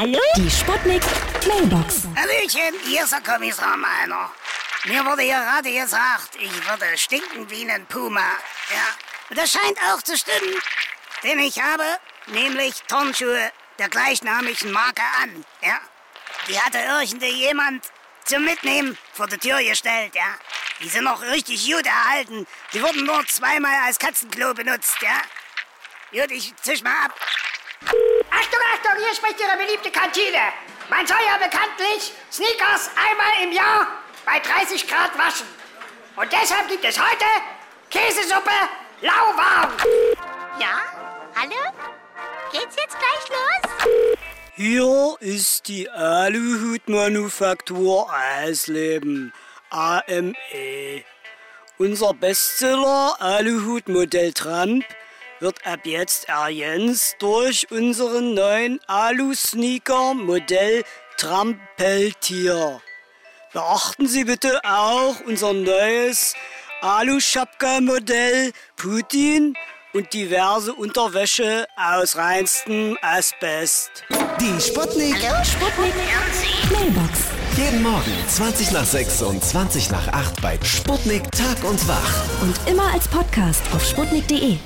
Hallo? Die Sputnik Mailbox. Hallöchen, hier ist der Kommissar Meiner. Mir wurde hier gerade gesagt, ich würde stinken wie ein Puma. Ja, und das scheint auch zu stimmen. Denn ich habe nämlich Turnschuhe der gleichnamigen Marke an. Ja, die hatte irgendjemand zum Mitnehmen vor die Tür gestellt. Ja, die sind noch richtig gut erhalten. Die wurden nur zweimal als Katzenklo benutzt. Ja, gut, ich zisch mal ab. Achtung, Achtung, hier spricht Ihre beliebte Kantine. Man soll ja bekanntlich Sneakers einmal im Jahr bei 30 Grad waschen. Und deshalb gibt es heute Käsesuppe lauwarm. Ja? Hallo? Geht's jetzt gleich los? Hier ist die Aluhutmanufaktur Eisleben, AME. Unser Bestseller Aluhut Modell Trump wird ab jetzt ergänzt durch unseren neuen Alu-Sneaker Modell Trampeltier. Beachten Sie bitte auch unser neues Alu-Schapka-Modell Putin und diverse Unterwäsche aus reinstem Asbest. Die Sputnik. Hallo, Sputnik Mailbox. Jeden Morgen 20 nach 6 und 20 nach 8 bei Sputnik Tag und Wach. Und immer als Podcast auf sputnik.de.